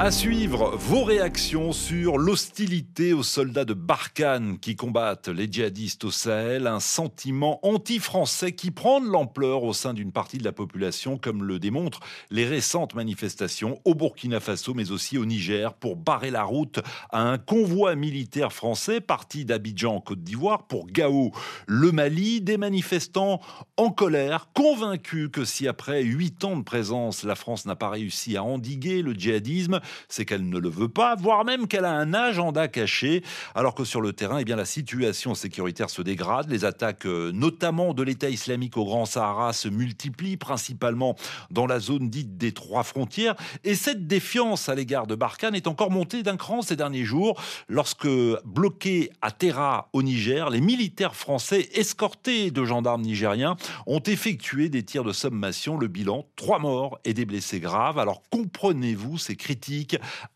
À suivre vos réactions sur l'hostilité aux soldats de Barkhane qui combattent les djihadistes au Sahel, un sentiment anti-français qui prend de l'ampleur au sein d'une partie de la population, comme le démontrent les récentes manifestations au Burkina Faso, mais aussi au Niger, pour barrer la route à un convoi militaire français parti d'Abidjan en Côte d'Ivoire pour Gao, le Mali. Des manifestants en colère, convaincus que si après huit ans de présence, la France n'a pas réussi à endiguer le djihadisme, c'est qu'elle ne le veut pas, voire même qu'elle a un agenda caché, alors que sur le terrain, eh bien, la situation sécuritaire se dégrade. Les attaques, euh, notamment de l'État islamique au Grand Sahara, se multiplient, principalement dans la zone dite des trois frontières. Et cette défiance à l'égard de Barkhane est encore montée d'un cran ces derniers jours, lorsque, bloqués à Terra, au Niger, les militaires français, escortés de gendarmes nigériens, ont effectué des tirs de sommation. Le bilan, trois morts et des blessés graves. Alors comprenez-vous ces critiques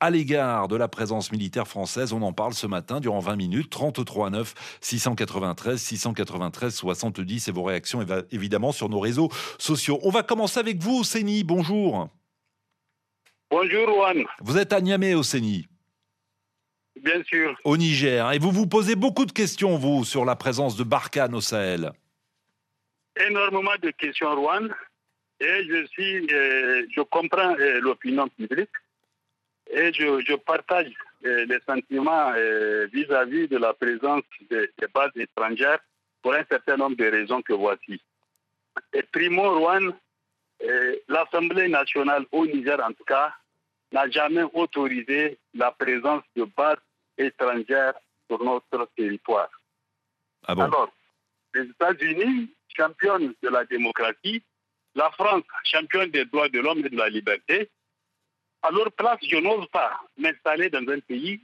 à l'égard de la présence militaire française. On en parle ce matin durant 20 minutes. 33 9 693 693 70 et vos réactions évidemment sur nos réseaux sociaux. On va commencer avec vous, Séni. Bonjour. Bonjour, Juan. Vous êtes à Niamey, au Séni. Bien sûr. Au Niger. Et vous vous posez beaucoup de questions, vous, sur la présence de Barkhane au Sahel. Énormément de questions, Juan. Et je suis, euh, je comprends euh, l'opinion publique. Et je, partage euh, les sentiments euh, vis-à-vis de la présence des, bases étrangères pour un certain nombre de raisons que voici. Et primo, Rouen, euh, l'Assemblée nationale au Niger, en tout cas, n'a jamais autorisé la présence de bases étrangères sur notre territoire. Ah bon? Alors, les États-Unis, championnes de la démocratie, la France, championne des droits de l'homme et de la liberté, à leur place, je n'ose pas m'installer dans un pays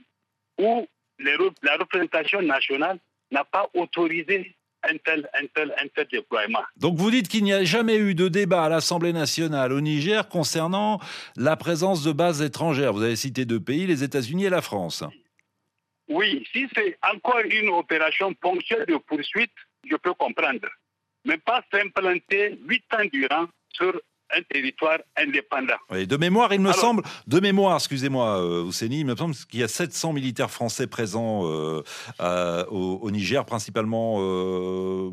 où la représentation nationale n'a pas autorisé un tel, un, tel, un tel déploiement. Donc vous dites qu'il n'y a jamais eu de débat à l'Assemblée nationale au Niger concernant la présence de bases étrangères. Vous avez cité deux pays, les États-Unis et la France. Oui, si c'est encore une opération ponctuelle de poursuite, je peux comprendre. Mais pas s'implanter huit ans durant sur un territoire indépendant. de mémoire, il me semble, de mémoire, excusez-moi, euh, Ouseni, il me semble qu'il y a 700 militaires français présents euh, au, Niger, principalement euh,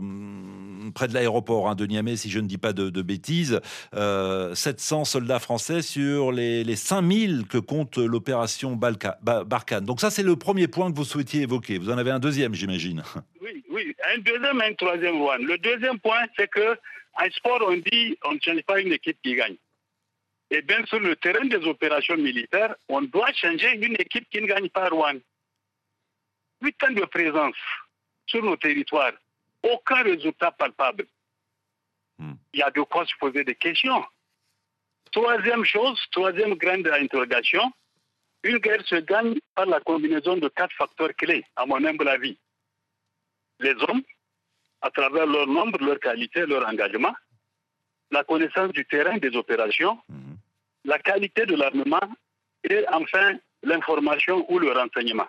près de l'aéroport hein, de Niamey, si je ne dis pas de, bêtises. 700 soldats français sur les, les 5000 que compte l'opération Barkhane. Donc ça, c'est le premier point que vous souhaitiez évoquer. Vous en avez un deuxième, j'imagine. Oui, oui, un deuxième et un troisième. Le deuxième point, c'est que en sport, on dit on ne change pas une équipe qui gagne. Et bien sur le terrain des opérations militaires, on doit changer une équipe qui ne gagne pas Rouen. Huit ans de présence sur nos territoires, aucun résultat palpable. Hmm. Il y a de quoi se poser des questions. Troisième chose, troisième grande interrogation, une guerre se gagne par la combinaison de quatre facteurs clés, à mon humble avis. Les hommes, à travers leur nombre, leur qualité, leur engagement, la connaissance du terrain des opérations, mhm. la qualité de l'armement et enfin l'information ou le renseignement.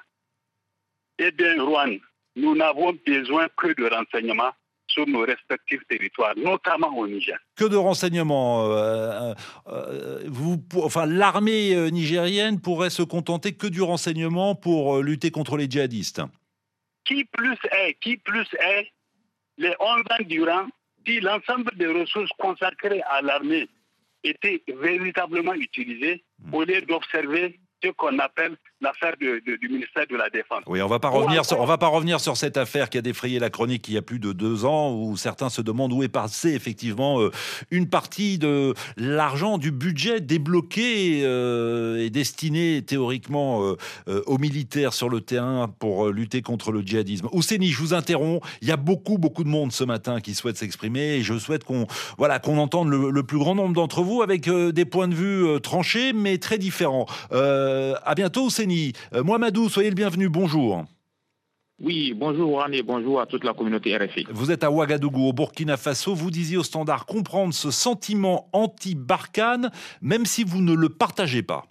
Eh bien, Rouen, nous n'avons besoin que de renseignements sur nos respectifs territoires, notamment au Niger. Que de renseignements euh, euh, vous, Enfin, l'armée nigérienne pourrait se contenter que du renseignement pour lutter contre les djihadistes. Qui plus est, qui plus est, les 11 ans durant, si l'ensemble des ressources consacrées à l'armée étaient véritablement utilisées, hmm. au lieu d'observer ce qu'on appelle l'affaire du ministère de la Défense. Oui, on va pas va pas revenir sur cette affaire qui a défrayé la chronique il y a plus de deux ans, où certains se demandent où est passé effectivement euh, une partie de l'argent du budget débloqué euh, et destiné théoriquement euh, aux militaires sur le terrain pour lutter contre le djihadisme. Ouseni, je vous interromps. Il y a beaucoup beaucoup de monde ce matin qui souhaite s'exprimer et je souhaite qu'on voilà qu'on entende le, plus grand nombre d'entre vous avec des points de vue tranchés mais très différents. à bientôt, Ouseni. Euh, Mohamedou, soyez le bienvenu, bonjour. Oui, bonjour Juan et bonjour à toute la communauté RFI. Vous êtes à Ouagadougou, au Burkina Faso. Vous disiez au standard comprendre ce sentiment anti-Barkhane, même si vous ne le partagez pas.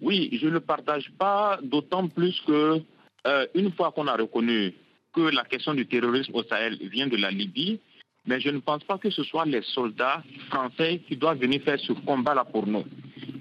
Oui, je ne le partage pas, d'autant plus que euh, une fois qu'on a reconnu que la question du terrorisme au Sahel vient de la Libye, mais je ne pense pas que ce soit les soldats français qui doivent venir faire ce combat-là pour nous.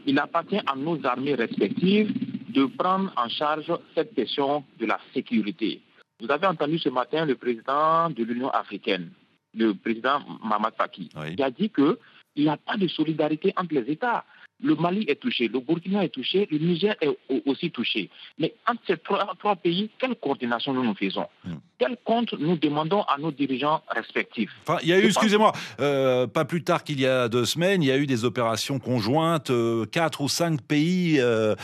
Il appartient à nos armées respectives de prendre en charge cette question de la sécurité. Vous avez entendu ce matin le président de l'Union africaine, le président Mamad Faki, qui a dit qu'il n'y a pas de solidarité entre les États. Le Mali est touché, le Burkina est touché, le Niger est aussi touché. Mais entre ces trois, pays, quelle coordination nous nous faisons? Hmm. Quel compte nous demandons à nos dirigeants respectifs? Enfin, Il y a eu, excusez-moi, euh, pas plus tard qu'il y a deux semaines, il y a eu des opérations conjointes, euh, quatre ou cinq pays euh,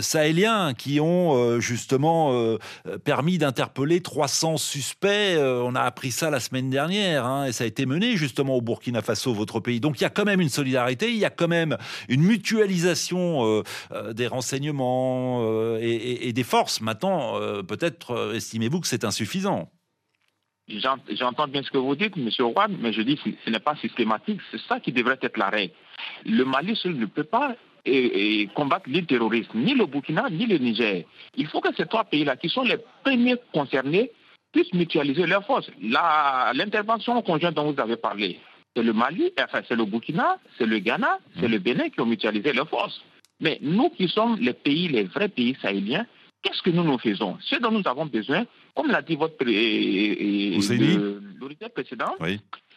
sahéliens qui ont justement permis d'interpeller 300 suspects. on a appris ça la semaine dernière, hein, et ça a été mené justement au Burkina Faso, votre pays. Donc il y a quand même une solidarité, il y a quand même une mutualisation euh, euh, des renseignements euh, et, des forces. Maintenant, peut-être estimez-vous que c'est insuffisant. J'entends bien ce que vous dites, M. Ouad, mais je dis que ce n'est pas systématique. C'est ça qui devrait être l'arrêt. Le Mali seul ne peut pas combattre les terroristes, ni le Burkina, ni le Niger. Il faut que ces trois pays-là, qui sont les premiers concernés, puissent mutualiser leurs forces. L'intervention conjointe dont vous avez parlé, c'est le Mali, enfin c'est le Burkina, c'est le Ghana, c'est le Bénin qui ont mutualisé leurs forces. Mais nous qui sommes les pays, les vrais pays sahéliens, qu'est-ce que nous nous faisons? Ce dont nous avons besoin, comme l'a dit votre l'autorité précédente,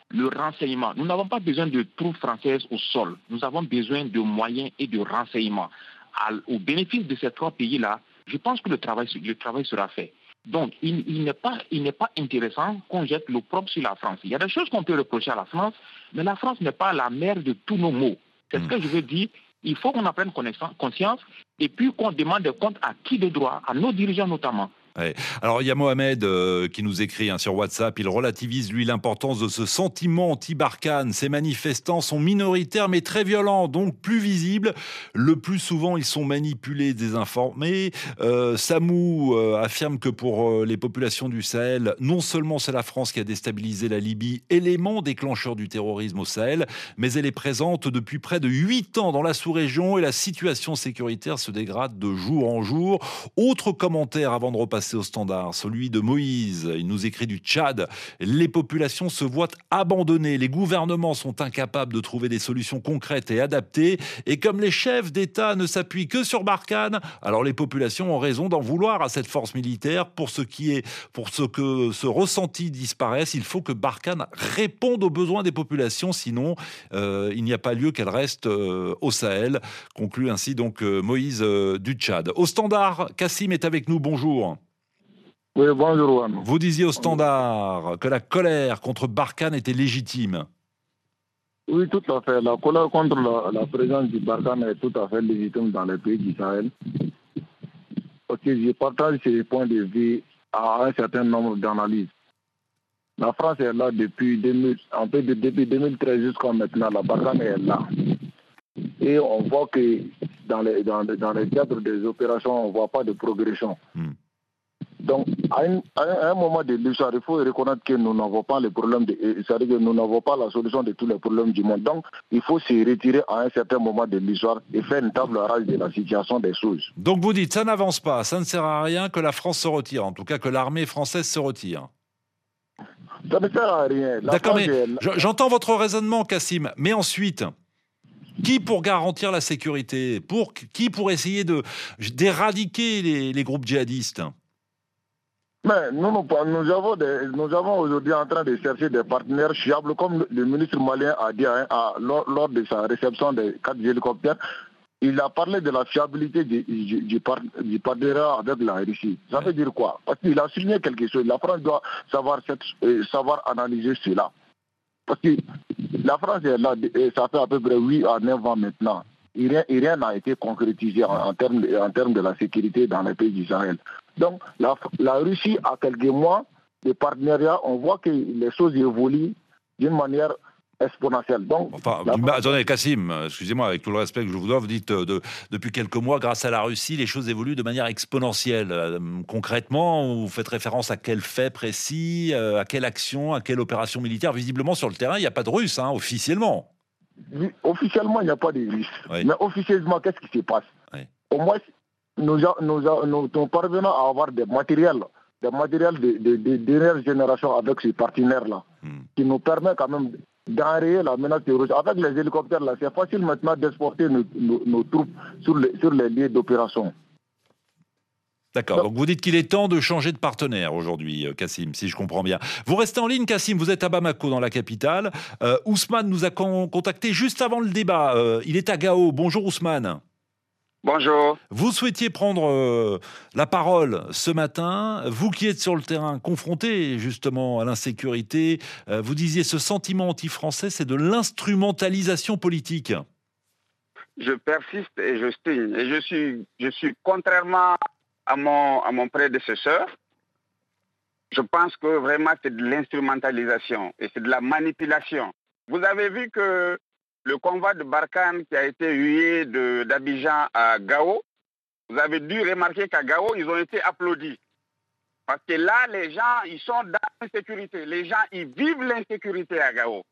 le renseignement. Nous n'avons pas besoin de troupes françaises au sol. Nous avons besoin de moyens et de renseignements. au bénéfice de ces trois pays-là, je pense que le travail, le travail sera fait. Donc, il, n'est pas, pas intéressant qu'on jette l'opprobre sur la France. Il y a des choses qu'on peut reprocher à la France, mais la France n'est pas la mère de tous nos maux. C'est ce hmm. que je veux dire. Il faut qu'on apprenne conscience et puis qu'on demande des comptes à qui de droit, à nos dirigeants notamment. Alors il y a Mohamed euh, qui nous écrit hein, sur WhatsApp, il relativise lui l'importance de ce sentiment anti-Barkhane. Ces manifestants sont minoritaires mais très violents, donc plus visibles. Le plus souvent ils sont manipulés, désinformés. Euh, Samou euh, affirme que pour les populations du Sahel, non seulement c'est la France qui a déstabilisé la Libye, élément déclencheur du terrorisme au Sahel, mais elle est présente depuis près de 8 ans dans la sous-région et la situation sécuritaire se dégrade de jour en jour. Autre commentaire avant de repasser au standard, celui de Moïse. Il nous écrit du Tchad. Les populations se voient abandonnées. Les gouvernements sont incapables de trouver des solutions concrètes et adaptées. Et comme les chefs d'État ne s'appuient que sur Barkhane, alors les populations ont raison d'en vouloir à cette force militaire. Pour ce qui est, pour ce que ce ressenti disparaisse, il faut que Barkhane réponde aux besoins des populations. Sinon, euh, il n'y a pas lieu qu'elle reste euh, au Sahel. Conclut ainsi donc euh, Moïse du Tchad. Au standard, Kassim est avec nous. Bonjour. Oui, bonjour. Vous disiez au standard que la colère contre Barkhane était légitime. Oui, tout à fait. La colère contre la, présence du Barkhane est tout à fait légitime dans les pays d'Israël. Parce que je partage ces points de vue à un certain nombre d'analyses. La France est là depuis, 2000, en fait, depuis 2013 jusqu'à maintenant. La Barkhane est là. Et on voit que dans les, dans, des opérations, on ne voit pas de progression. Hmm. Donc, à un, moment de l'histoire, il faut reconnaître que nous n'avons pas le problème, c'est-à-dire que nous n'avons pas la solution de tous les problèmes du monde. Donc, il faut se retirer à un certain moment de l'histoire et faire une table rase de la situation des choses. Donc, vous dites, ça n'avance pas, ça ne sert à rien que la France se retire, en tout cas que l'armée française se retire. Ça ne sert à rien. D'accord, mais j'entends votre raisonnement, Cassim, mais ensuite, qui pour garantir la sécurité pour, Qui pour essayer d'éradiquer les, les groupes djihadistes? Mais nous, avons, aujourd'hui en train de chercher des partenaires fiables, comme le ministre malien a dit hein, lors, de sa réception des quatre hélicoptères. Il a parlé de la fiabilité du, du, avec la Russie. Ça veut dire quoi? Parce qu'il a signé quelque chose. La France doit savoir, euh, analyser cela. Parce que la France est là, ça fait à peu près 8 à 9 ans maintenant. Et rien n'a été concrétisé en, termes, en termes de la sécurité dans les pays d'Israël. Donc la, Russie a quelques mois de partenariat, on voit que les choses évoluent d'une manière exponentielle. Donc, enfin, attendez, Cassim, excusez-moi, avec tout le respect que je vous dois, vous dites euh, de, depuis quelques mois, grâce à la Russie, les choses évoluent de manière exponentielle. Euh, concrètement, vous faites référence à quel fait précis, euh, à quelle action, à quelle opération militaire? Visiblement, sur le terrain, il n'y a pas de Russes, hein, officiellement. Officiellement, il n'y a pas de Russes. Mais officieusement, qu'est-ce qui se passe? Au moins, nous, nous, nous, parvenons à avoir des matériels, des matériels de, de, dernière génération avec ces partenaires-là, hmm. qui nous permet quand même d'enrayer la menace terroriste. Avec les hélicoptères, là, c'est facile maintenant d'exporter nos, troupes sur les, sur les lieux d'opération. D'accord. Donc vous dites qu'il est temps de changer de partenaire aujourd'hui, euh, Kassim, si je comprends bien. Vous restez en ligne, Kassim. Vous êtes à Bamako, dans la capitale. Euh, Ousmane nous a contacté juste avant le débat. Euh, il est à Gao. Bonjour, Ousmane. Bonjour. Vous souhaitiez prendre la parole ce matin. Vous qui êtes sur le terrain, confronté justement à l'insécurité, vous disiez ce sentiment anti-français, c'est de l'instrumentalisation politique. Je persiste et je signe. Et je suis, je suis contrairement à mon, à mon prédécesseur, je pense que vraiment c'est de l'instrumentalisation et c'est de la manipulation. Vous avez vu que le convoi de Barkhane qui a été hué d'Abidjan à Gao, vous avez dû remarquer qu'à Gao, ils ont été applaudis. Parce que là, les gens, ils sont dans l'insécurité. Les gens, ils vivent l'insécurité à Gao.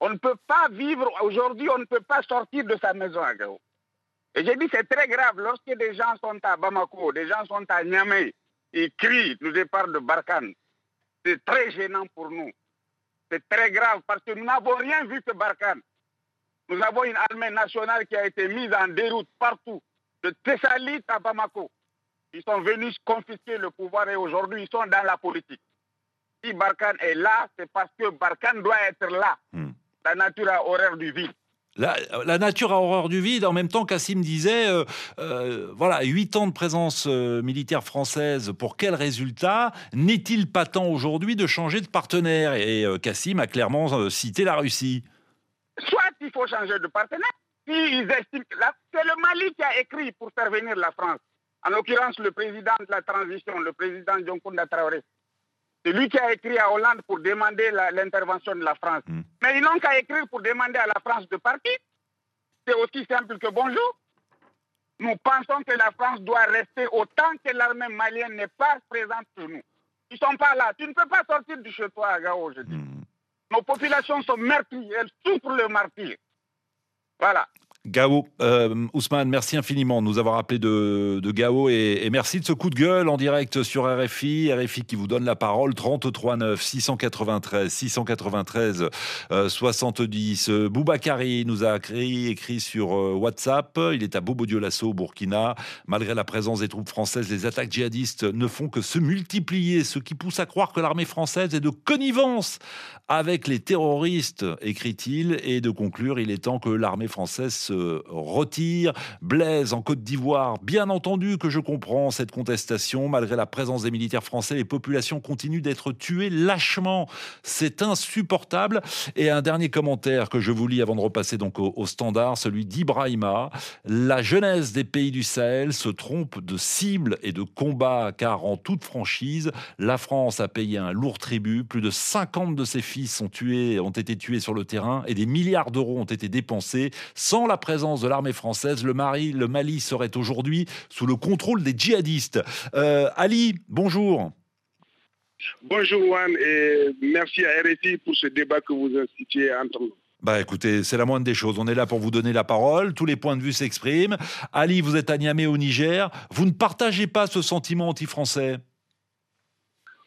On ne peut pas vivre, aujourd'hui, on ne peut pas sortir de sa maison à Gao. Et j'ai dit c'est très grave lorsque des gens sont à Bamako, des gens sont à Niamey, ils crient le départ de Barkhane. C'est très gênant pour nous. C'est très grave parce que nous n'avons rien vu que Barkhane. Nous avons une armée nationale qui a été mise en déroute partout, de Thessalie à Bamako. Ils sont venus confisquer le pouvoir et aujourd'hui ils sont dans la politique. Si Barkhane est là, c'est parce que Barkhane doit être là. Hmm. La nature a horreur du vide. La, nature a horreur du vide. En même temps, Cassim disait, euh, euh, voilà, huit ans de présence euh, militaire française, pour quel résultat N'est-il pas temps aujourd'hui de changer de partenaire? Et Cassim a clairement cité la Russie. Soit il faut changer de partenaire, si c'est le Mali qui a écrit pour faire venir la France. En l'occurrence, le président de la transition, le président Dioncounda Traoré. C'est lui qui a écrit à Hollande pour demander l'intervention de la France. Hmm. Mais ils n'ont qu'à écrire pour demander à la France de partir. C'est aussi simple que bonjour. Nous pensons que la France doit rester autant que l'armée malienne n'est pas présente chez nous. Ils ne sont pas là. Tu ne peux pas sortir du chez toi à Gao, je dis. Nos populations sont meurtries. Elles souffrent le martyr. Voilà. Gao, euh, Ousmane, merci infiniment de nous avoir appelé de, Gao et, merci de ce coup de gueule en direct sur RFI. RFI qui vous donne la parole 33 9 693 693 70. Boubacari nous a écrit, écrit sur euh, WhatsApp. Il est à Bobo Dioulasso, Burkina. Malgré la présence des troupes françaises, les attaques djihadistes ne font que se multiplier, ce qui pousse à croire que l'armée française est de connivence avec les terroristes, écrit-il, et de conclure, il est temps que l'armée française retire. Blaise en Côte d'Ivoire, bien entendu que je comprends cette contestation. Malgré la présence des militaires français, les populations continuent d'être tuées lâchement. C'est insupportable. Et un dernier commentaire que je vous lis avant de repasser donc au, standard, celui d'Ibrahima. La jeunesse des pays du Sahel se trompe de cible et de combat, car en toute franchise, la France a payé un lourd tribut. Plus de 50 de ses fils sont tués, ont été tués sur le terrain et des milliards d'euros ont été dépensés sans la présence de l'armée française, le, Mali, le Mali serait aujourd'hui sous le contrôle des djihadistes. Euh, Ali, bonjour. Bonjour Juan et merci à RFI pour ce débat que vous instituez entre nous. Bah écoutez, c'est la moindre des choses. On est là pour vous donner la parole. Tous les points de vue s'expriment. Ali, vous êtes à Niamey au Niger. Vous ne partagez pas ce sentiment anti-français?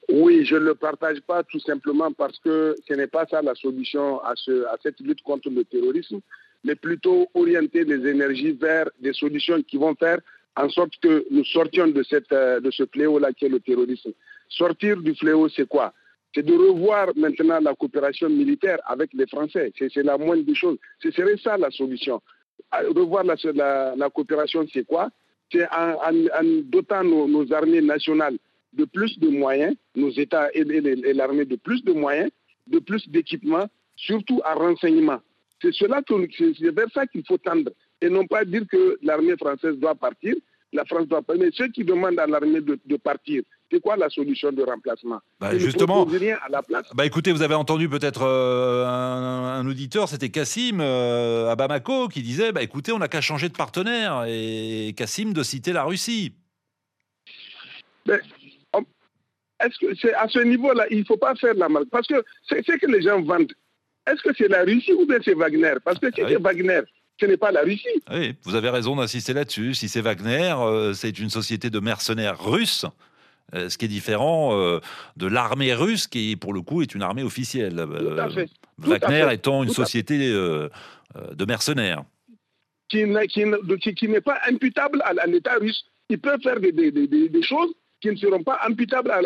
Oui, je ne le partage pas tout simplement parce que ce n'est pas ça la solution à, ce, à cette lutte contre le terrorisme mais plutôt orienter les énergies vers des solutions qui vont faire en sorte que nous sortions euh, de ce fléau-là qui est le terrorisme. Sortir du fléau, c'est quoi? C'est de revoir maintenant la coopération militaire avec les Français. C'est la moindre des choses. Ce serait ça la solution. Revoir la, coopération, c'est quoi? C'est en, dotant nos, armées nationales de plus de moyens, nos États et, et l'armée de plus de moyens, de plus d'équipements, surtout à renseignement. C'est cela c'est vers ça qu'il faut tendre et non pas dire que l'armée française doit partir, la France doit partir. Mais ceux qui demandent à l'armée de, partir, c'est quoi la solution de remplacement? Bah, Justement, rien à la place. Bah, écoutez, vous avez entendu peut-être euh, un, auditeur, c'était Cassim euh, à Bamako, qui disait bah, écoutez, on n'a qu'à changer de partenaire. Et Cassim de citer la Russie. est-ce que c'est à ce niveau-là, il ne faut pas faire la marque Parce que c'est que les gens vendent est-ce que c'est la Russie ou bien c'est Wagner? Parce que ah c'est Wagner ce n'est pas la Russie. Oui, vous avez raison d'insister là-dessus. Si c'est Wagner, euh, c'est une société de mercenaires russes. euh, Ce qui est différent euh, de l'armée russe, qui pour le coup est une armée officielle. Tout à fait. Tout à Wagner fait. étant une Tout société de mercenaires. qui, n'est- qui ne- qui- qui n'est pas imputable à, à l'État russe. Ils peuvent faire des, des- des- des- des choses qui ne seront pas imputables à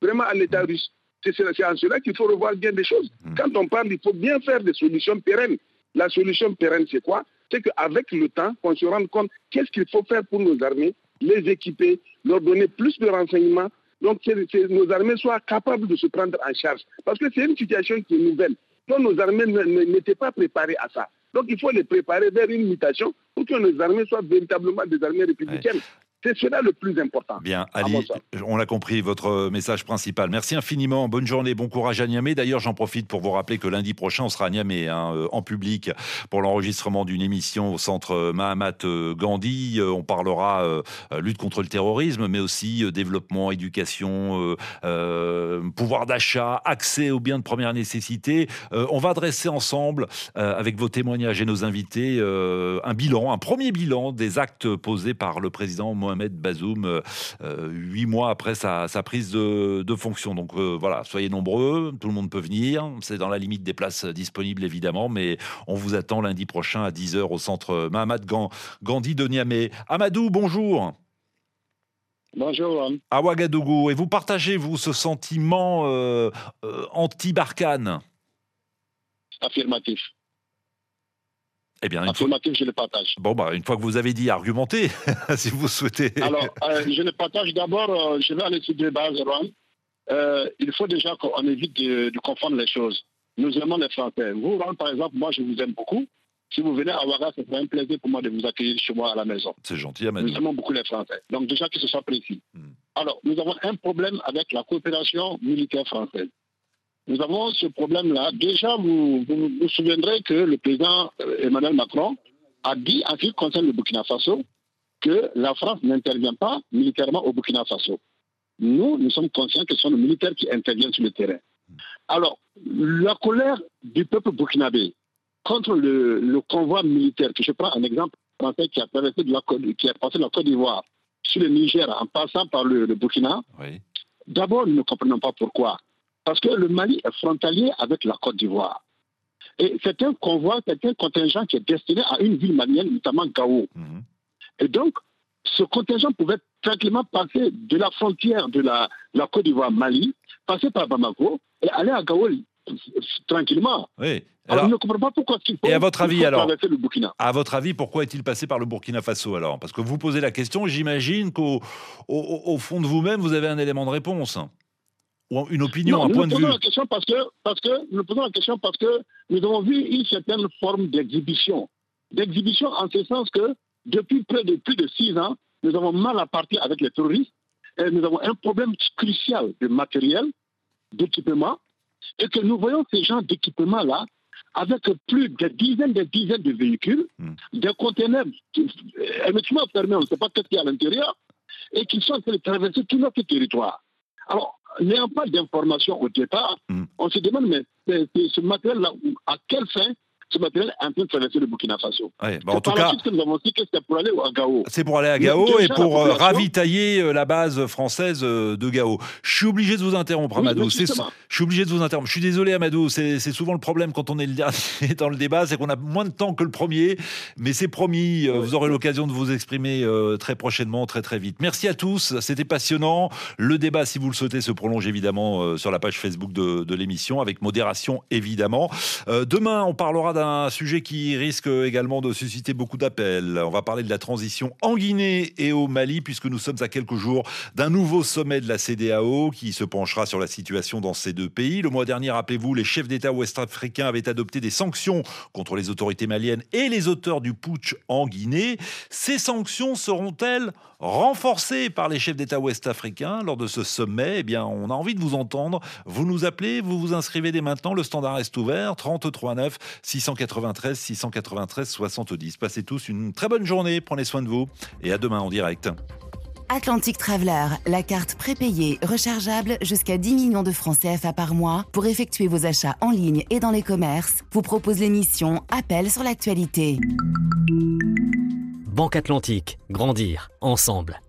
vraiment à l'État russe. C'est en cela qu'il faut revoir bien des choses. Mm. Quand on parle, il faut bien faire des solutions pérennes. La solution pérenne, c'est quoi? C'est qu'avec le temps, qu'on se rende compte qu'est-ce qu'il faut faire pour nos armées, les équiper, leur donner plus de renseignements, donc que, que nos armées soient capables de se prendre en charge. Parce que c'est une situation qui est nouvelle. Donc nos armées n'étaient pas préparées à ça. Donc il faut les préparer vers une mutation pour que nos armées soient véritablement des armées républicaines. C'est cela le plus important. Bien, Ali, on l'a compris, votre message principal. Merci infiniment, bonne journée, bon courage à Niamey. D'ailleurs, j'en profite pour vous rappeler que lundi prochain, on sera à Niamey, hein, euh, en public, pour l'enregistrement d'une émission au centre Mahamat euh, Gandhi. Euh, On parlera euh, euh, lutte contre le terrorisme, mais aussi euh, développement, éducation, euh, euh, pouvoir d'achat, accès aux biens de première nécessité. Euh, on va dresser ensemble, euh, avec vos témoignages et nos invités, euh, un bilan, un premier bilan des actes posés par le président Mohamed Bazoum euh, euh, huit mois après sa, sa prise de, de fonction. Donc euh, voilà, soyez nombreux, tout le monde peut venir. C'est dans la limite des places disponibles évidemment, mais on vous attend lundi prochain à 10h au centre Mahamat Gan- Gandhi de Niamey. Amadou, bonjour. Bonjour. À Ouagadougou. Et vous partagez, vous, ce sentiment euh, euh, anti-Barkhane? Affirmatif. Eh bien, une fois, je le partage. bon, bah, une fois que vous avez dit argumenter, si vous souhaitez. Alors, euh, je le partage d'abord, euh, je vais aller sur deux bases. Euh, il faut déjà qu'on évite de, de confondre les choses. Nous aimons les Français. Vous, par exemple, moi, je vous aime beaucoup. Si vous venez à Ouaga, ce serait un plaisir pour moi de vous accueillir chez moi à la maison. C'est gentil, Amadou. Nous aimons beaucoup les Français. Donc, déjà que ce soit précis. Hmm. Alors, nous avons un problème avec la coopération militaire française. Nous avons ce problème-là. Déjà, vous, vous vous souviendrez que le président euh, Emmanuel Macron a dit, en ce qui concerne le Burkina Faso, que la France n'intervient pas militairement au Burkina Faso. Nous, nous sommes conscients que ce sont les militaires qui interviennent sur le terrain. Alors, la colère du peuple burkinabé contre le, le convoi militaire, que je prends un exemple français qui a traversé de la qui a passé de la Côte d'Ivoire sur le Niger en passant par le, le Burkina, Oui. D'abord, nous ne comprenons pas pourquoi. Parce que le Mali est frontalier avec la Côte d'Ivoire. Et c'est un convoi, c'est un contingent qui est destiné à une ville malienne, notamment Gao. Mhm. Et donc, ce contingent pouvait tranquillement passer de la frontière de la, la Côte d'Ivoire-Mali, passer par Bamako et aller à Gao tranquillement. Oui. Alors, Alors, je ne comprends pas pourquoi il faut, Et à votre avis, alors le Burkina. à votre avis, pourquoi est-il passé par le Burkina Faso alors? Parce que vous posez la question, j'imagine qu'au au, au fond de vous-même, vous avez un élément de réponse. Ou une opinion, Non, un point de posons vue. la question parce que, parce que nous posons la question parce que nous avons vu une certaine forme d'exhibition. D'exhibition en ce sens que depuis près de plus de six ans, nous avons mal à partir avec les terroristes et nous avons un problème crucial de matériel, d'équipement, et que nous voyons ces gens d'équipement-là avec plus de dizaines de dizaines de véhicules, Hmm. des conteneurs qui- hermétiquement fermés, on ne sait pas ce qu'il y a à l'intérieur, et qui sont en train de traverser tout notre territoire. Alors, n'ayant pas d'informations au départ, Hmm. on se demande, mais c'est ce matériel-là, à quelle fin ce matériel est en train de traverser le Burkina Faso Ouais, bah, C'est en tout par la cas, suite que nous avons su que c'était pour aller à Gao. c'est pour aller à Gao et pour euh, ravitailler euh, la base française euh, de Gao. Je suis obligé de vous interrompre, Amadou. Je suis obligé de vous interrompre. Je suis désolé, Amadou. C'est souvent le problème quand on est le dernier dans le débat, c'est qu'on a moins de temps que le premier. Mais c'est promis, vous aurez l'occasion de vous exprimer très prochainement, très très vite. Merci à tous. C'était passionnant. Le débat, si vous le souhaitez, se prolonge évidemment sur la page Facebook de, de l'émission, avec modération évidemment. Demain, on parlera d'un sujet qui risque également de susciter beaucoup d'appels. On va parler de la transition en Guinée et au Mali, puisque nous sommes à quelques jours d'un nouveau sommet de la CDAO qui se penchera sur la situation dans ces deux pays. Le mois dernier, rappelez-vous, les chefs d'État ouest-africains avaient adopté des sanctions contre les autorités maliennes et les auteurs du putsch en Guinée. Ces sanctions seront-elles renforcées par les chefs d'État ouest-africains lors de ce sommet? Eh bien, on a envie de vous entendre. Vous nous appelez, vous vous inscrivez dès maintenant. Le standard reste ouvert 33 9 693 693 70. Passez tous une très bonne journée. Prenez soin de vous et à demain en direct. Atlantic Traveler, la carte prépayée, rechargeable jusqu'à 10 millions de francs CFA par mois pour effectuer vos achats en ligne et dans les commerces, vous propose l'émission Appel sur l'actualité. Banque Atlantique, grandir ensemble.